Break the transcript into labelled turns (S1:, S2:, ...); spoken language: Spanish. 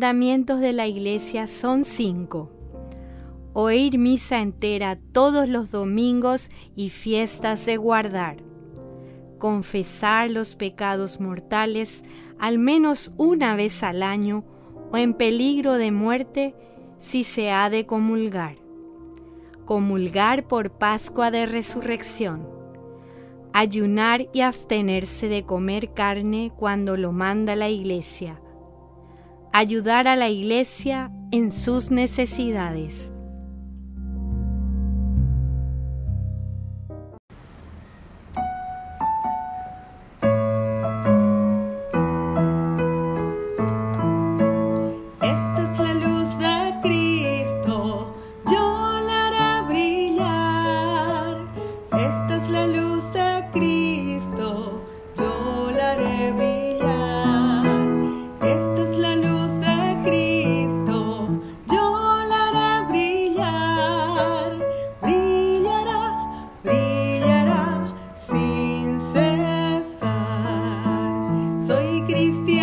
S1: mandamientos de la iglesia son cinco. Oír misa entera todos los domingos y fiestas de guardar. Confesar los pecados mortales al menos una vez al año o en peligro de muerte si se ha de comulgar. Comulgar por Pascua de Resurrección. Ayunar y abstenerse de comer carne cuando lo manda la Iglesia ayudar a la iglesia en sus necesidades. Esta es la luz de Cristo, yo la haré brillar. Esta es la luz de Cristo, yo la haré. triste